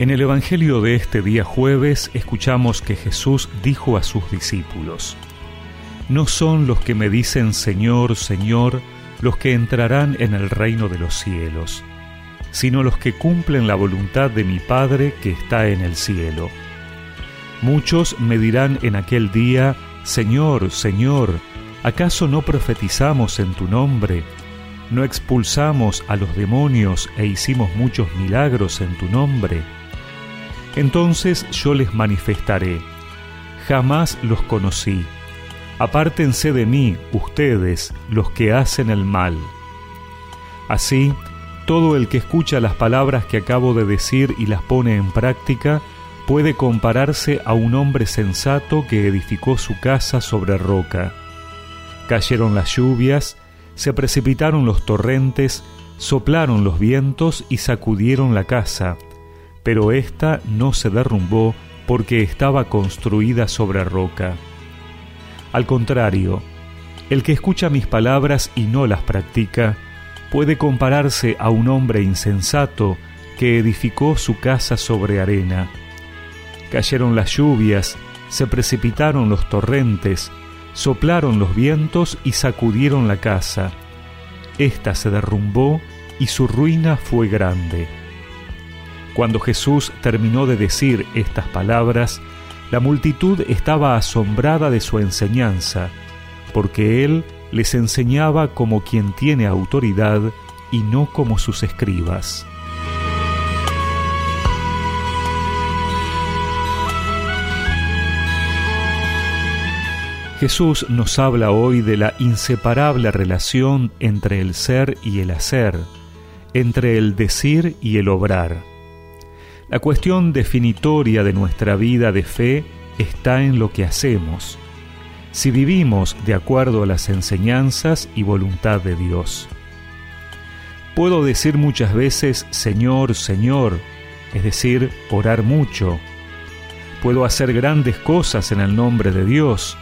En el Evangelio de este día jueves escuchamos que Jesús dijo a sus discípulos, No son los que me dicen Señor, Señor, los que entrarán en el reino de los cielos, sino los que cumplen la voluntad de mi Padre que está en el cielo. Muchos me dirán en aquel día, Señor, Señor, ¿acaso no profetizamos en tu nombre? ¿No expulsamos a los demonios e hicimos muchos milagros en tu nombre? Entonces yo les manifestaré, jamás los conocí. Apártense de mí, ustedes, los que hacen el mal. Así, todo el que escucha las palabras que acabo de decir y las pone en práctica, puede compararse a un hombre sensato que edificó su casa sobre roca. Cayeron las lluvias, se precipitaron los torrentes, soplaron los vientos y sacudieron la casa, pero ésta no se derrumbó porque estaba construida sobre roca. Al contrario, el que escucha mis palabras y no las practica, puede compararse a un hombre insensato que edificó su casa sobre arena. Cayeron las lluvias, se precipitaron los torrentes, soplaron los vientos y sacudieron la casa. Esta se derrumbó y su ruina fue grande. Cuando Jesús terminó de decir estas palabras, la multitud estaba asombrada de su enseñanza, porque él les enseñaba como quien tiene autoridad y no como sus escribas. Jesús nos habla hoy de la inseparable relación entre el ser y el hacer, entre el decir y el obrar. La cuestión definitoria de nuestra vida de fe está en lo que hacemos, si vivimos de acuerdo a las enseñanzas y voluntad de Dios. Puedo decir muchas veces Señor, Señor, es decir, orar mucho. Puedo hacer grandes cosas en el nombre de Dios,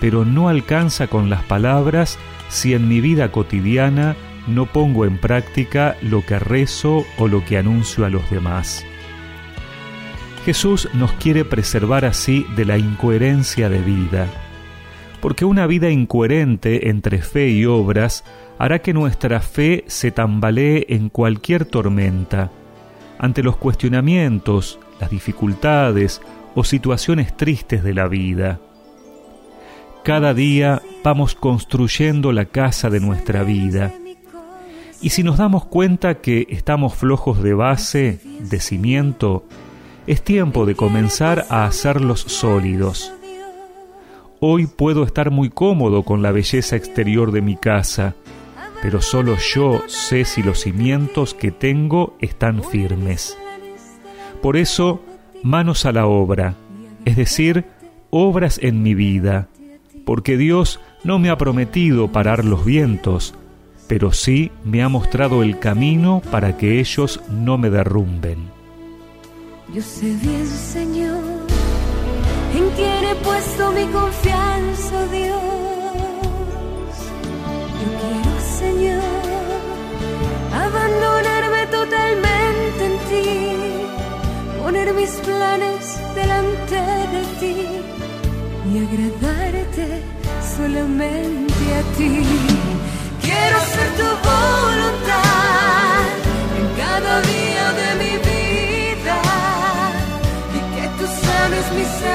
pero no alcanza con las palabras si en mi vida cotidiana no pongo en práctica lo que rezo o lo que anuncio a los demás. Jesús nos quiere preservar así de la incoherencia de vida, porque una vida incoherente entre fe y obras hará que nuestra fe se tambalee en cualquier tormenta, ante los cuestionamientos, las dificultades o situaciones tristes de la vida. Cada día vamos construyendo la casa de nuestra vida, y si nos damos cuenta que estamos flojos de base, de cimiento, es tiempo de comenzar a hacerlos sólidos. Hoy puedo estar muy cómodo con la belleza exterior de mi casa, pero solo yo sé si los cimientos que tengo están firmes. Por eso, manos a la obra, es decir, obras en mi vida, porque Dios no me ha prometido parar los vientos, pero sí me ha mostrado el camino para que ellos no me derrumben. Yo sé bien, Señor, en quién he puesto mi confianza, Dios. Yo quiero, Señor, abandonarme totalmente en ti, poner mis planes delante de ti y agradarte solamente a ti.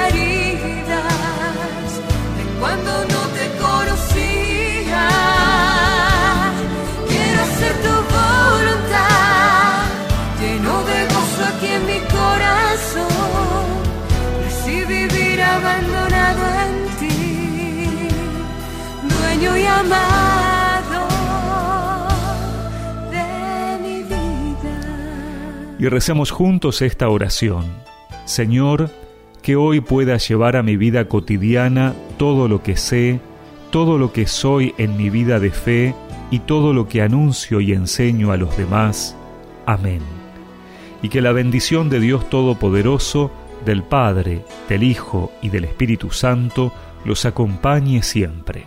Heridas de cuando no te conocía. Quiero ser tu voluntad, lleno de gozo aquí en mi corazón, y así vivir abandonado en ti, dueño y amado. y recemos juntos esta oración. Señor, que hoy pueda llevar a mi vida cotidiana todo lo que sé, todo lo que soy en mi vida de fe y todo lo que anuncio y enseño a los demás. Amén. Y que la bendición de Dios Todopoderoso, del Padre, del Hijo y del Espíritu Santo los acompañe siempre.